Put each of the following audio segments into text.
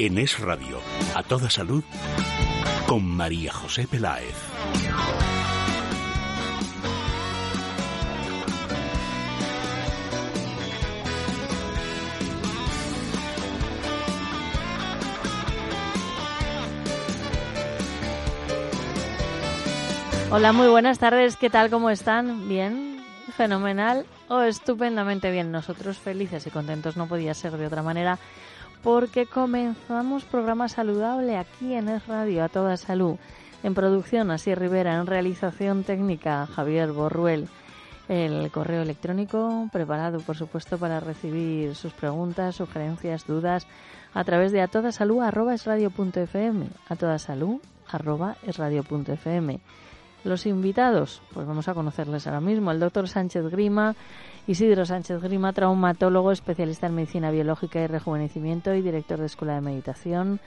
En Es Radio, a toda salud, con María José Peláez. Hola, muy buenas tardes. ¿Qué tal? ¿Cómo están? ¿Bien? ¿Fenomenal? ¿O estupendamente bien? Nosotros felices y contentos no podía ser de otra manera porque comenzamos programa saludable aquí en Es Radio a toda salud. En producción, Así Rivera, en realización técnica, Javier Borruel. El correo electrónico preparado, por supuesto, para recibir sus preguntas, sugerencias, dudas a través de a toda Los invitados, pues vamos a conocerles ahora mismo. El doctor Sánchez Grima, Isidro Sánchez Grima, traumatólogo, especialista en medicina biológica y rejuvenecimiento y director de Escuela de Meditación.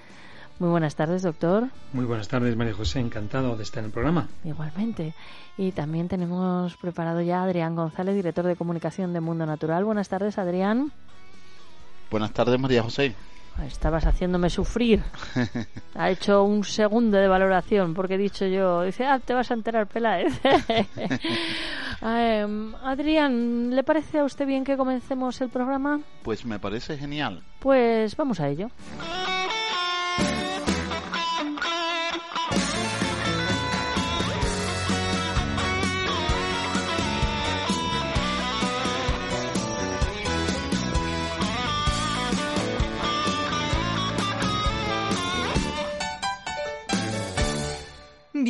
Muy buenas tardes, doctor. Muy buenas tardes, María José. Encantado de estar en el programa. Igualmente. Y también tenemos preparado ya a Adrián González, director de comunicación de Mundo Natural. Buenas tardes, Adrián. Buenas tardes, María José. Estabas haciéndome sufrir. Ha hecho un segundo de valoración porque he dicho yo, dice, ah, te vas a enterar, Peláez. Em, Adrián, ¿le parece a usted bien que comencemos el programa? Pues me parece genial. Pues vamos a ello.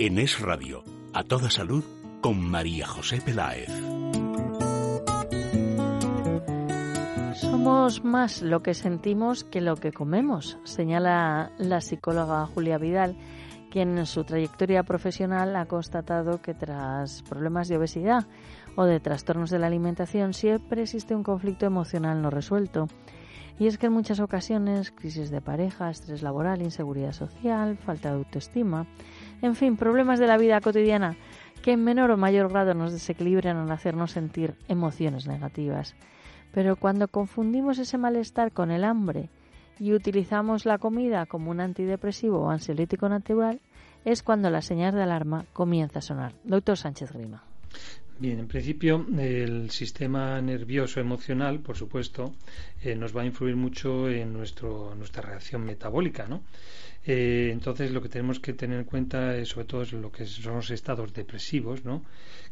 En Es Radio, a toda salud, con María José Peláez. Somos más lo que sentimos que lo que comemos, señala la psicóloga Julia Vidal, quien en su trayectoria profesional ha constatado que tras problemas de obesidad o de trastornos de la alimentación siempre existe un conflicto emocional no resuelto. Y es que en muchas ocasiones crisis de pareja, estrés laboral, inseguridad social, falta de autoestima, en fin, problemas de la vida cotidiana que en menor o mayor grado nos desequilibran al hacernos sentir emociones negativas. Pero cuando confundimos ese malestar con el hambre y utilizamos la comida como un antidepresivo o ansiolítico natural, es cuando la señal de alarma comienza a sonar. Doctor Sánchez Grima. Bien, en principio el sistema nervioso emocional, por supuesto, eh, nos va a influir mucho en nuestro, nuestra reacción metabólica, ¿no? Eh, entonces lo que tenemos que tener en cuenta es sobre todo es lo que son los estados depresivos, ¿no?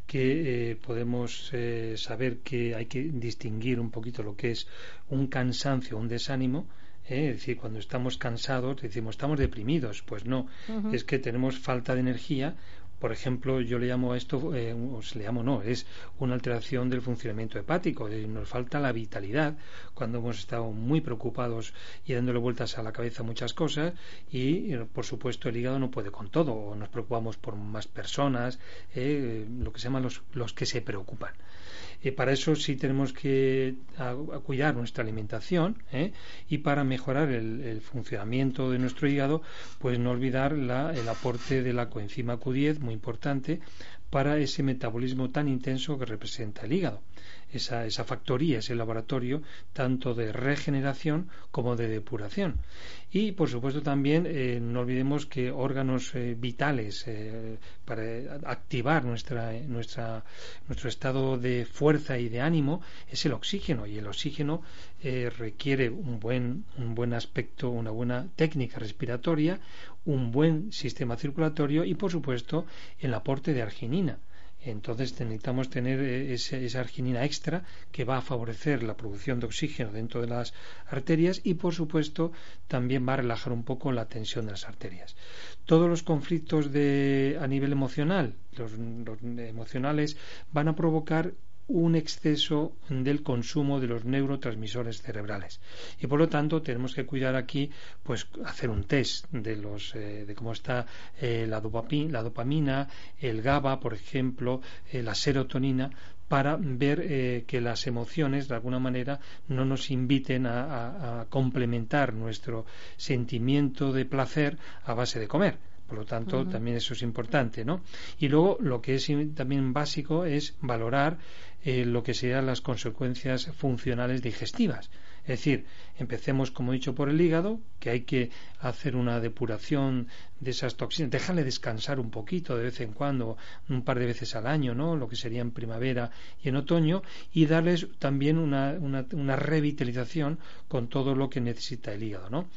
que eh, podemos eh, saber que hay que distinguir un poquito lo que es un cansancio, un desánimo, es decir, cuando estamos cansados decimos estamos deprimidos, pues no, es que tenemos falta de energía por ejemplo, yo le llamo a esto, eh, o se le llamo no, es una alteración del funcionamiento hepático. nos falta la vitalidad cuando hemos estado muy preocupados y dándole vueltas a la cabeza muchas cosas y, eh, por supuesto, el hígado no puede con todo. O nos preocupamos por más personas, eh, lo que se llaman los, los que se preocupan. Y para eso sí tenemos que cuidar nuestra alimentación ¿eh? y para mejorar el, funcionamiento de nuestro hígado, pues no olvidar el aporte de la coenzima Q10, muy importante, para ese metabolismo tan intenso que representa el hígado esa, esa factoría, ese laboratorio, tanto de regeneración como de depuración. Y, por supuesto, también eh, no olvidemos que órganos eh, vitales eh, para activar nuestra, nuestra, nuestro estado de fuerza y de ánimo es el oxígeno. Y el oxígeno requiere un buen, un buen aspecto, una buena técnica respiratoria, un buen sistema circulatorio y, por supuesto, el aporte de arginina entonces necesitamos tener eh, esa, arginina extra que va a favorecer la producción de oxígeno dentro de las arterias y por supuesto también va a relajar un poco la tensión de las arterias. Todos los conflictos de, a nivel emocional, los, emocionales, van a provocar un exceso del consumo de los neurotransmisores cerebrales. Y por lo tanto tenemos que cuidar aquí pues hacer un test de los eh, de cómo está eh, la, dopamina, la dopamina el GABA por ejemplo eh, la serotonina para ver que las emociones de alguna manera no nos inviten a, a complementar nuestro sentimiento de placer a base de comer. Por lo tanto, también eso es importante, ¿no? Y luego, lo que es también básico es valorar eh, lo que serían las consecuencias funcionales digestivas. Es decir, empecemos, como he dicho, por el hígado, que hay que hacer una depuración de esas toxinas, dejarle descansar un poquito de vez en cuando, un par de veces al año, ¿no? Lo que sería en primavera y en otoño, y darles también una, una, una revitalización con todo lo que necesita el hígado, ¿no?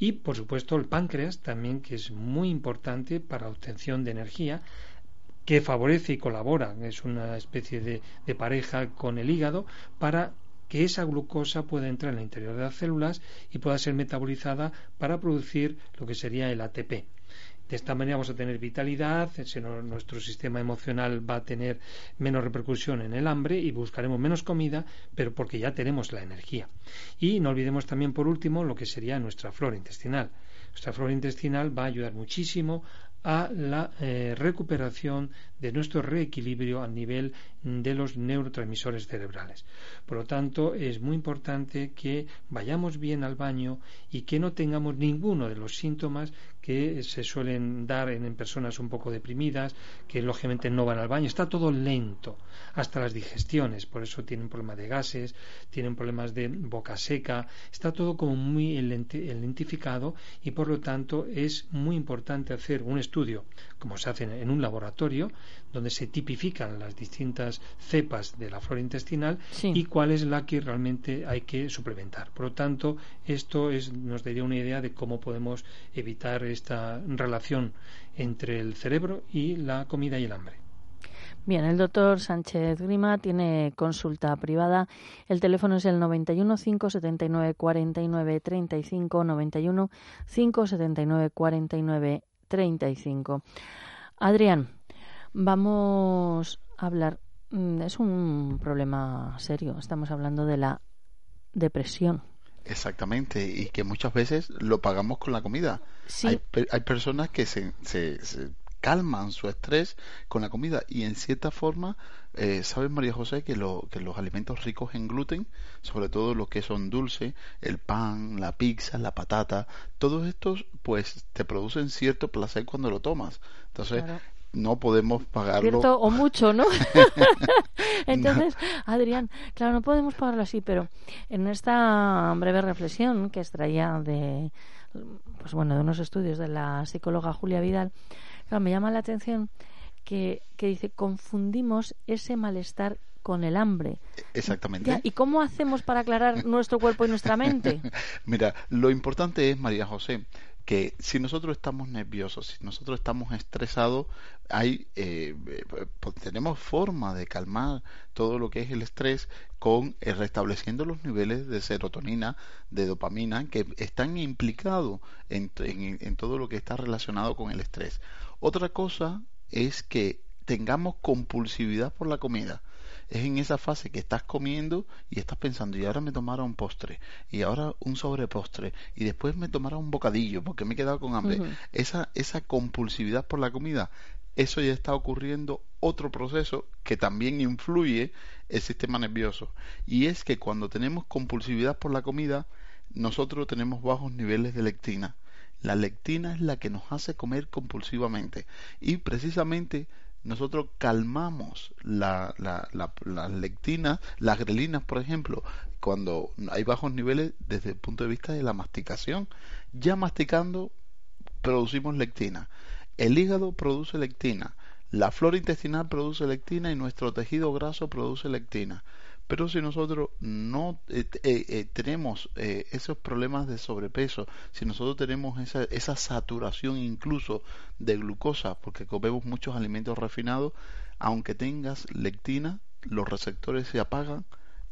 Y, por supuesto, el páncreas también, que es muy importante para obtención de energía, que favorece y colabora, es una especie de, pareja con el hígado, para que esa glucosa pueda entrar en el interior de las células y pueda ser metabolizada para producir lo que sería el ATP. De esta manera vamos a tener vitalidad, nuestro sistema emocional va a tener menos repercusión en el hambre y buscaremos menos comida, pero porque ya tenemos la energía. Y no olvidemos también, por último, lo que sería nuestra flora intestinal. Nuestra flora intestinal va a ayudar muchísimo a la eh, recuperación de nuestro reequilibrio a nivel de los neurotransmisores cerebrales. Por lo tanto, es muy importante que vayamos bien al baño y que no tengamos ninguno de los síntomas que se suelen dar en, personas un poco deprimidas, que lógicamente no van al baño. Está todo lento, hasta las digestiones, por eso tienen problemas de gases, tienen problemas de boca seca, está todo como muy lentificado y por lo tanto es muy importante hacer un estudio, como se hace en un laboratorio, donde se tipifican las distintas cepas de la flora intestinal y cuál es la que realmente hay que suplementar. Por lo tanto, esto es, nos daría una idea de cómo podemos evitar esta relación entre el cerebro y la comida y el hambre. Bien, el doctor Sánchez Grima tiene consulta privada. El teléfono es el 91 579 49 35 91 579 49 35. Adrián, Vamos a hablar, mm, es un problema serio, estamos hablando de la depresión. Exactamente, y que muchas veces lo pagamos con la comida. Hay, hay, personas que se, se, calman su estrés con la comida y en cierta forma, eh, ¿sabes María José que, lo, que los alimentos ricos en gluten, sobre todo los que son dulces, el pan, la pizza, la patata, todos estos pues te producen cierto placer cuando lo tomas. Entonces, no podemos pagarlo. Cierto, o mucho, ¿no? Entonces, Adrián, claro, no podemos pagarlo así, pero en esta breve reflexión que extraía de, pues bueno, de unos estudios de la psicóloga Julia Vidal, claro, me llama la atención que, que dice, confundimos ese malestar con el hambre. Exactamente. ¿Y cómo hacemos para aclarar nuestro cuerpo y nuestra mente? Mira, lo importante es, María José, que si nosotros estamos nerviosos, si nosotros estamos estresados, hay, eh, pues tenemos forma de calmar todo lo que es el estrés con eh, restableciendo los niveles de serotonina, de dopamina, que están implicados en todo lo que está relacionado con el estrés. Otra cosa es que tengamos compulsividad por la comida es en esa fase que estás comiendo y estás pensando, y ahora me tomará un postre, y ahora un sobrepostre, y después me tomará un bocadillo porque me he quedado con hambre. esa, esa compulsividad por la comida, eso ya está ocurriendo otro proceso que también influye el sistema nervioso. Y es que cuando tenemos compulsividad por la comida, nosotros tenemos bajos niveles de lectina. La lectina es la que nos hace comer compulsivamente. Y precisamente nosotros calmamos la, la, las lectinas, las grelinas, por ejemplo, cuando hay bajos niveles desde el punto de vista de la masticación. Ya masticando producimos lectina. El hígado produce lectina. La flora intestinal produce lectina y nuestro tejido graso produce lectina. Pero si nosotros no eh, eh, eh, tenemos esos problemas de sobrepeso, si nosotros tenemos esa, esa saturación incluso de glucosa, porque comemos muchos alimentos refinados, aunque tengas lectina, los receptores se apagan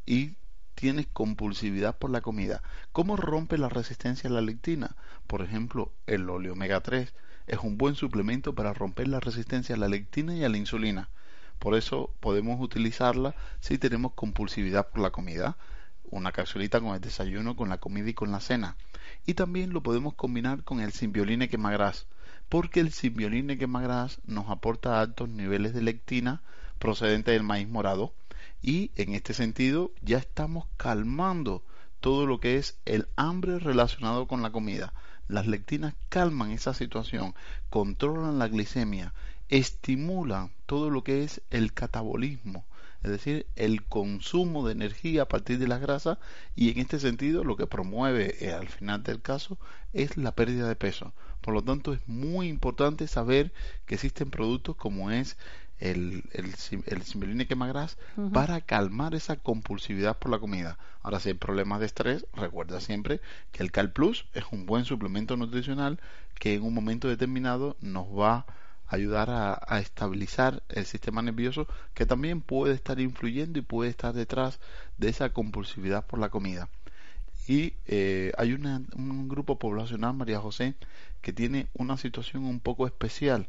y tienes compulsividad por la comida. ¿Cómo rompe la resistencia a la lectina? Por ejemplo, el óleo omega 3 es un buen suplemento para romper la resistencia a la lectina y a la insulina Por eso podemos utilizarla si tenemos compulsividad por la comida. Una capsulita con el desayuno, con la comida y con la cena. Y también lo podemos combinar con el simbioline quemagras, porque el simbioline quemagras nos aporta altos niveles de lectina procedente del maíz morado y en este sentido ya estamos calmando todo lo que es el hambre relacionado con la comida. Las lectinas calman esa situación, controlan la glicemia, estimulan todo lo que es el catabolismo, es decir, el consumo de energía a partir de las grasas y en este sentido lo que promueve eh, al final del caso es la pérdida de peso. Por lo tanto, es muy importante saber que existen productos como es el, el, el quemagras para calmar esa compulsividad por la comida. Ahora, si hay problemas de estrés, recuerda siempre que el Cal Plus es un buen suplemento nutricional que en un momento determinado nos va a ayudar a, estabilizar el sistema nervioso que también puede estar influyendo y puede estar detrás de esa compulsividad por la comida. Y eh, hay un grupo poblacional, María José, que tiene una situación un poco especial.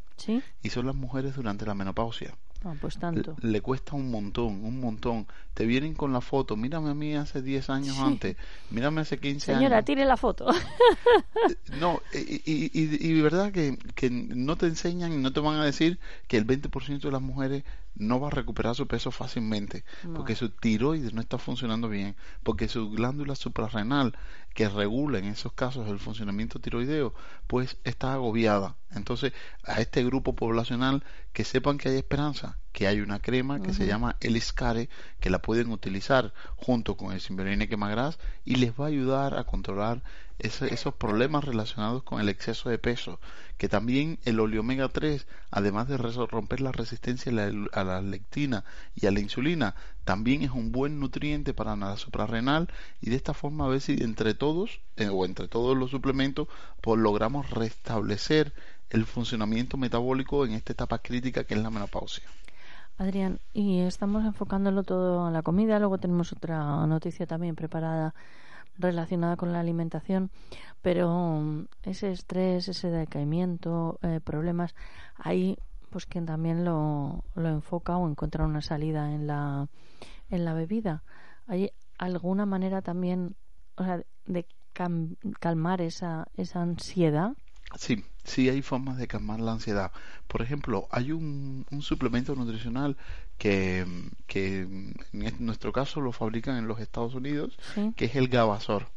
Y son las mujeres durante la menopausia. Ah, pues tanto. Le, cuesta un montón, un montón. Te vienen con la foto, mírame a mí hace 10 años antes, mírame hace 15 años. Señora, tire la foto. Eh, no, y, y, y, verdad que, que no te enseñan y no te van a decir que el 20% de las mujeres no va a recuperar su peso fácilmente, porque su tiroides no está funcionando bien, porque su glándula suprarrenal, que regula en esos casos el funcionamiento tiroideo, pues está agobiada. Entonces, a este grupo poblacional que sepan que hay esperanza, que hay una crema que se llama Eliscare, que la pueden utilizar junto con el Simberine Quemagras y les va a ayudar a controlar esos problemas relacionados con el exceso de peso, que también el oleomega 3, además de romper la resistencia a la, lectina y a la insulina, también es un buen nutriente para la suprarrenal y de esta forma a ver si entre todos eh, o entre todos los suplementos pues logramos restablecer el funcionamiento metabólico en esta etapa crítica que es la menopausia. Adrián, y estamos enfocándolo todo a la comida, luego tenemos otra noticia también preparada relacionada con la alimentación, pero mm, ese estrés, ese decaimiento, eh, problemas, ahí pues quien también lo, lo enfoca o encuentra una salida en la, en la bebida. ¿Hay alguna manera también o sea, de calmar esa, esa ansiedad? Sí, sí hay formas de calmar la ansiedad. Por ejemplo, hay un, un suplemento nutricional que, que en nuestro caso lo fabrican en los Estados Unidos, que es el Gabasor.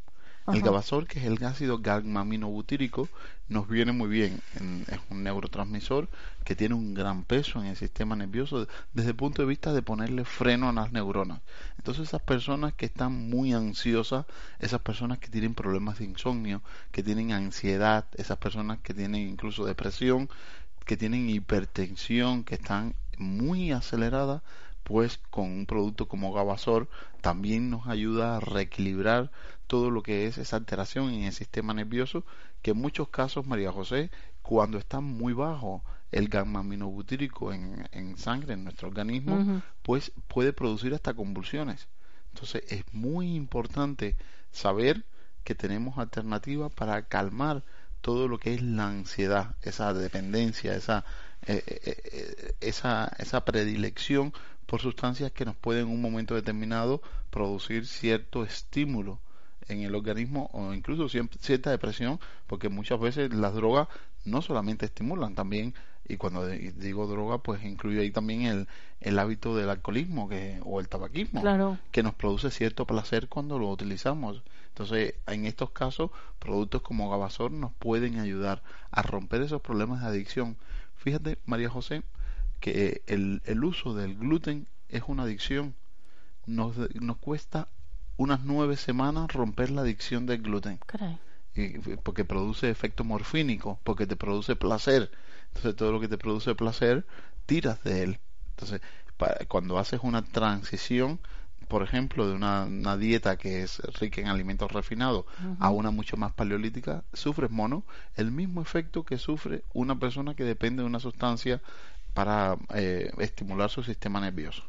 El Gabasor, que es el ácido butírico nos viene muy bien. es un neurotransmisor que tiene un gran peso en el sistema nervioso desde el punto de vista de ponerle freno a las neuronas. Entonces esas personas que están muy ansiosas, esas personas que tienen problemas de insomnio, que tienen ansiedad, esas personas que tienen incluso depresión, que tienen hipertensión, que están muy acelerada, pues con un producto como Gabasor también nos ayuda a reequilibrar todo lo que es esa alteración en el sistema nervioso, que en muchos casos, María José, cuando está muy bajo el gamma aminobutírico en, en sangre, en nuestro organismo, pues puede producir hasta convulsiones. Entonces es muy importante saber que tenemos alternativas para calmar todo lo que es la ansiedad, esa dependencia, esa eh, eh, eh, esa, esa predilección por sustancias que nos pueden en un momento determinado producir cierto estímulo en el organismo o incluso cierta depresión, porque muchas veces las drogas no solamente estimulan, también, y cuando digo droga, pues incluye ahí también el, el hábito del alcoholismo que, o el tabaquismo, que nos produce cierto placer cuando lo utilizamos. Entonces, en estos casos, productos como Gabasor nos pueden ayudar a romper esos problemas de adicción. Fíjate, María José, que el, el uso del gluten es una adicción. Nos, nos cuesta unas nueve semanas romper la adicción del gluten. porque produce efecto morfínico, porque te produce placer. Entonces todo lo que te produce placer, tiras de él. Entonces, cuando haces una transición, por ejemplo, de una, dieta que es rica en alimentos refinados a una mucho más paleolítica, sufres mono el mismo efecto que sufre una persona que depende de una sustancia para eh, estimular su sistema nervioso.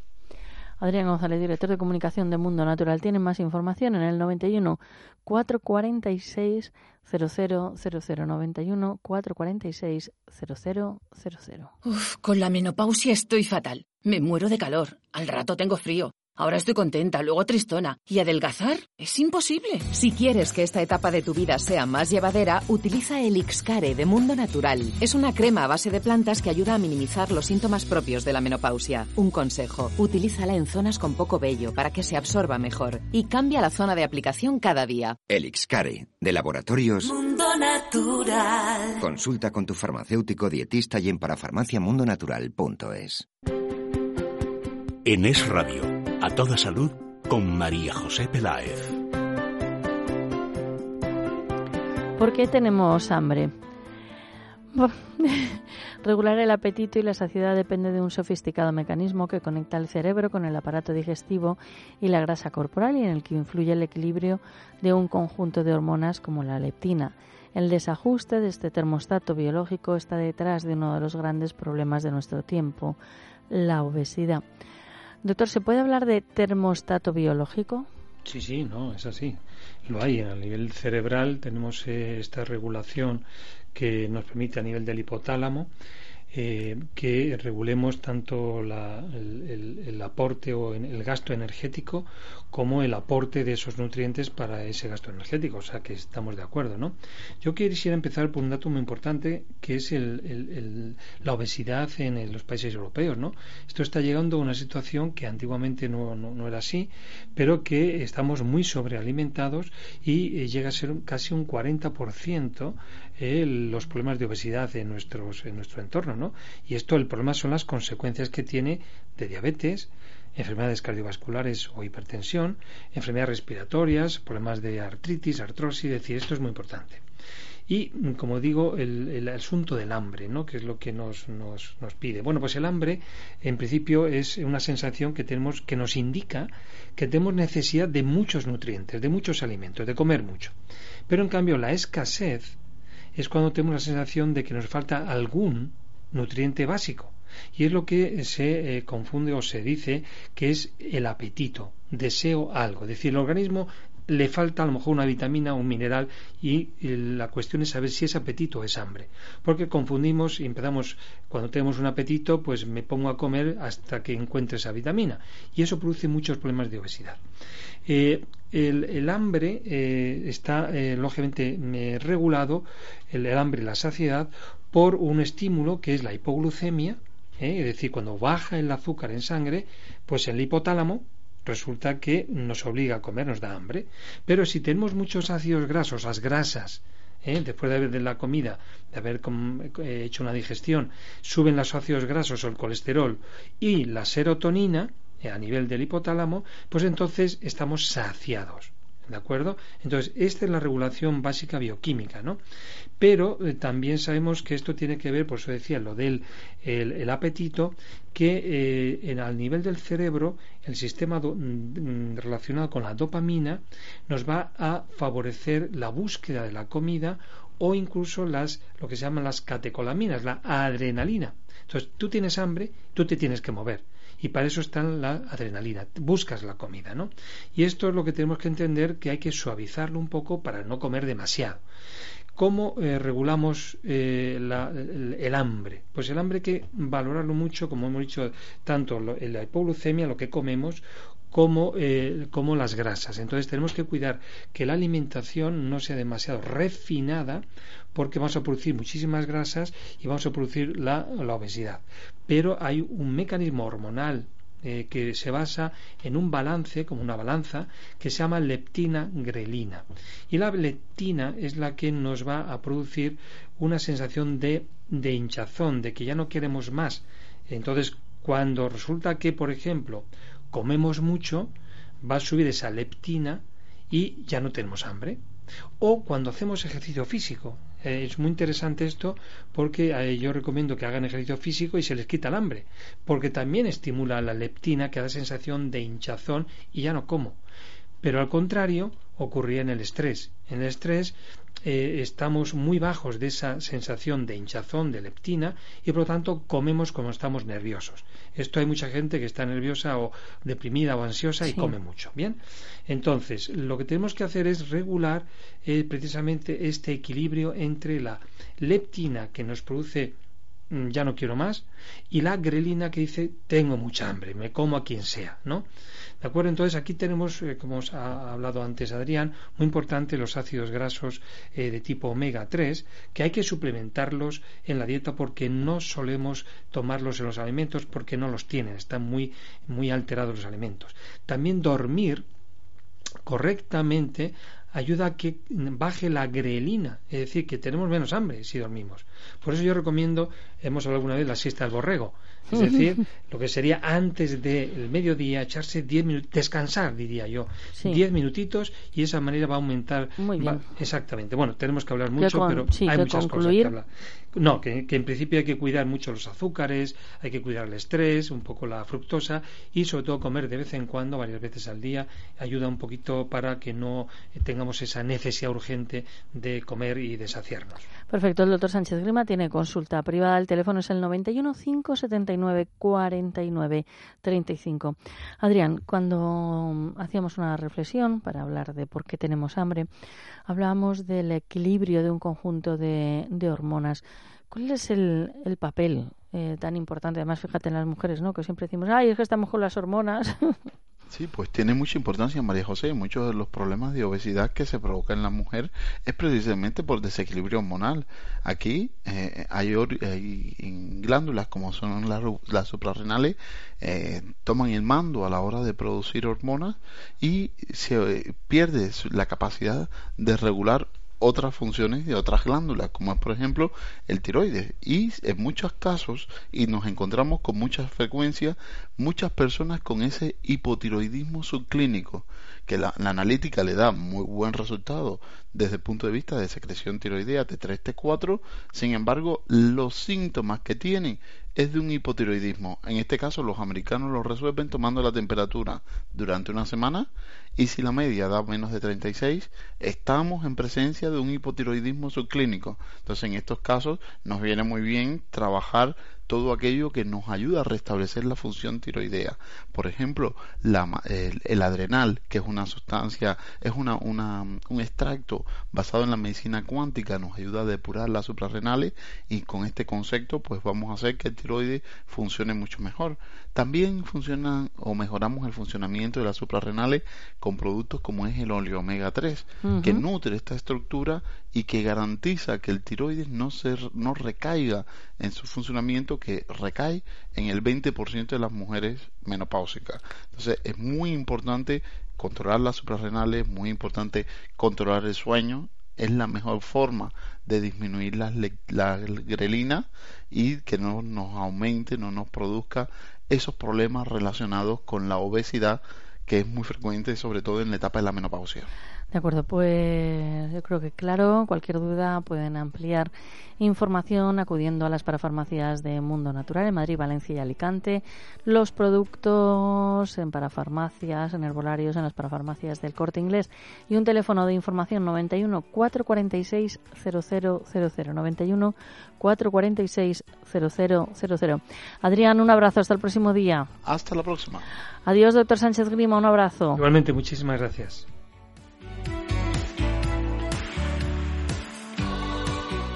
Adrián González, director de comunicación de Mundo Natural, tiene más información en el 91 446 0000 91 446 0000. Uf, con la menopausia estoy fatal. Me muero de calor. Al rato tengo frío. Ahora estoy contenta, luego tristona. ¿Y adelgazar? Es imposible. Si quieres que esta etapa de tu vida sea más llevadera, utiliza el Ixcare de Mundo Natural. Es una crema a base de plantas que ayuda a minimizar los síntomas propios de la menopausia. Un consejo, utilízala en zonas con poco vello para que se absorba mejor y cambia la zona de aplicación cada día. El Ixcare, de laboratorios Mundo Natural. Consulta con tu farmacéutico dietista y en parafarmaciamundonatural.es. En Es Radio, a toda salud, con María José Peláez. ¿Por qué tenemos hambre? Regular el apetito y la saciedad depende de un sofisticado mecanismo que conecta el cerebro con el aparato digestivo y la grasa corporal y en el que influye el equilibrio de un conjunto de hormonas como la leptina. El desajuste de este termostato biológico está detrás de uno de los grandes problemas de nuestro tiempo, la obesidad. Doctor, ¿se puede hablar de termostato biológico? Sí, sí, no, es así. Lo hay. A nivel cerebral tenemos eh, esta regulación que nos permite a nivel del hipotálamo eh, que regulemos tanto la, el, aporte o el gasto energético como el aporte de esos nutrientes para ese gasto energético, o sea que estamos de acuerdo, ¿no? Yo quisiera empezar por un dato muy importante que es el, la obesidad en los países europeos, ¿no? Esto está llegando a una situación que antiguamente no, no, no era así, pero que estamos muy sobrealimentados y eh, llega a ser casi un 40% eh, los problemas de obesidad en, nuestros, en nuestro entorno, ¿no? Y esto, el problema son las consecuencias que tiene de diabetes, enfermedades cardiovasculares o hipertensión, enfermedades respiratorias, problemas de artritis, artrosis, es decir, esto es muy importante. Y, como digo, el, el, asunto del hambre, ¿no? que es lo que nos, nos, nos, pide. Bueno, pues el hambre, en principio, es una sensación que tenemos que nos indica que tenemos necesidad de muchos nutrientes, de muchos alimentos, de comer mucho. Pero, en cambio, la escasez es cuando tenemos la sensación de que nos falta algún nutriente básico. Y es lo que se eh, confunde o se dice que es el apetito, deseo algo. Es decir, el organismo le falta a lo mejor una vitamina, un mineral y la cuestión es saber si es apetito o es hambre. Porque confundimos y empezamos, cuando tenemos un apetito, pues me pongo a comer hasta que encuentre esa vitamina. Y eso produce muchos problemas de obesidad. Eh, el, hambre eh, está eh, lógicamente regulado, el, hambre y la saciedad, por un estímulo que es la hipoglucemia, es decir, cuando baja el azúcar en sangre, pues el hipotálamo resulta que nos obliga a comer, nos da hambre. Pero si tenemos muchos ácidos grasos, las grasas, ¿eh? después de haber de la comida, de haber eh, hecho una digestión, suben los ácidos grasos o el colesterol y la serotonina eh, a nivel del hipotálamo, pues entonces estamos saciados. ¿De acuerdo? Entonces, esta es la regulación básica bioquímica, ¿no? Pero eh, también sabemos que esto tiene que ver, por eso decía, lo del el, apetito, que eh, al nivel del cerebro, el sistema do, mm, relacionado con la dopamina nos va a favorecer la búsqueda de la comida o incluso las, lo que se llaman las catecolaminas, la adrenalina. Entonces, tú tienes hambre, tú te tienes que mover y para eso está la adrenalina, buscas la comida, ¿no? Y esto es lo que tenemos que entender que hay que suavizarlo un poco para no comer demasiado. ¿Cómo eh, regulamos eh, la, el, hambre? Pues el hambre hay que valorarlo mucho, como hemos dicho, tanto lo, la hipoglucemia, lo que comemos, como, eh, como las grasas. Entonces tenemos que cuidar que la alimentación no sea demasiado refinada porque vamos a producir muchísimas grasas y vamos a producir la, obesidad. Pero hay un mecanismo hormonal eh, que se basa en un balance, como una balanza, que se llama leptina-grelina. Y la leptina es la que nos va a producir una sensación de hinchazón, de que ya no queremos más. Entonces, cuando resulta que, por ejemplo, comemos mucho, va a subir esa leptina y ya no tenemos hambre. O cuando hacemos ejercicio físico. Eh, es muy interesante esto porque eh, yo recomiendo que hagan ejercicio físico y se les quita el hambre. Porque también estimula la leptina que da sensación de hinchazón y ya no como. Pero al contrario, ocurría en el estrés. En el estrés eh, estamos muy bajos de esa sensación de hinchazón, de leptina, y por lo tanto comemos como estamos nerviosos. Esto hay mucha gente que está nerviosa o deprimida o ansiosa y come mucho. Bien, entonces lo que tenemos que hacer es regular eh, precisamente este equilibrio entre la leptina que nos produce mm, ya no quiero más y la grelina que dice tengo mucha hambre, me como a quien sea, ¿no? ¿De acuerdo? Entonces aquí tenemos, eh, como os ha hablado antes Adrián, muy importante los ácidos grasos eh, de tipo omega 3, que hay que suplementarlos en la dieta porque no solemos tomarlos en los alimentos porque no los tienen, están muy, muy alterados los alimentos. También dormir correctamente ayuda a que baje la grelina, es decir, que tenemos menos hambre si dormimos. Por eso yo recomiendo, hemos hablado alguna vez, la siesta del borrego. Es decir, lo que sería antes del mediodía, echarse 10 minutos, descansar, diría yo, 10 minutitos y de esa manera va a aumentar. Muy bien. exactamente. Bueno, tenemos que hablar mucho, pero hay muchas cosas que hablar. No, que, en principio hay que cuidar mucho los azúcares, hay que cuidar el estrés, un poco la fructosa y sobre todo comer de vez en cuando, varias veces al día, ayuda un poquito para que no tengamos esa necesidad urgente de comer y de saciarnos. Perfecto, el doctor Sánchez Grima tiene consulta privada, el teléfono es el 91 579 49 35. Adrián, cuando hacíamos una reflexión para hablar de por qué tenemos hambre, hablábamos del equilibrio de un conjunto de, hormonas. ¿Cuál es el, papel eh, tan importante? Además, fíjate en las mujeres, ¿no? Que siempre decimos, ay, es que estamos con las hormonas. Sí, pues tiene mucha importancia, María José. Muchos de los problemas de obesidad que se provocan en la mujer es precisamente por desequilibrio hormonal. Aquí eh, hay, glándulas como son las, suprarrenales, eh, toman el mando a la hora de producir hormonas y se pierde la capacidad de regular otras funciones de otras glándulas, como es por ejemplo el tiroides. Y en muchos casos, y nos encontramos con mucha frecuencia, muchas personas con ese hipotiroidismo subclínico, que la, analítica le da muy buen resultado desde el punto de vista de secreción tiroidea T3, T4, sin embargo, los síntomas que tienen es de un hipotiroidismo. En este caso, los americanos lo resuelven tomando la temperatura durante una semana y si la media da menos de 36, estamos en presencia de un hipotiroidismo subclínico. Entonces, en estos casos, nos viene muy bien trabajar todo aquello que nos ayuda a restablecer la función tiroidea. Por ejemplo, el, adrenal, que es una sustancia, es una, un extracto basado en la medicina cuántica, nos ayuda a depurar las suprarrenales y con este concepto pues vamos a hacer que el tiroides funcione mucho mejor. También funcionan o mejoramos el funcionamiento de las suprarrenales con productos como es el óleo omega 3, que nutre esta estructura y que garantiza que el tiroides no, se, no recaiga en su funcionamiento, que recae en el 20% de las mujeres menopáusicas. Entonces es muy importante controlar las suprarrenales, muy importante controlar el sueño, es la mejor forma de disminuir la, la grelina y que no nos aumente, no nos produzca esos problemas relacionados con la obesidad que es muy frecuente sobre todo en la etapa de la menopausia. De acuerdo, pues yo creo que claro, cualquier duda pueden ampliar información acudiendo a las parafarmacias de Mundo Natural en Madrid, Valencia y Alicante. Los productos en parafarmacias, en herbolarios, en las parafarmacias del Corte Inglés y un teléfono de información 91 446 0000 91 446 0000. Adrián, un abrazo, hasta el próximo día. Hasta la próxima. Adiós, doctor Sánchez Grima, un abrazo. Igualmente, muchísimas gracias.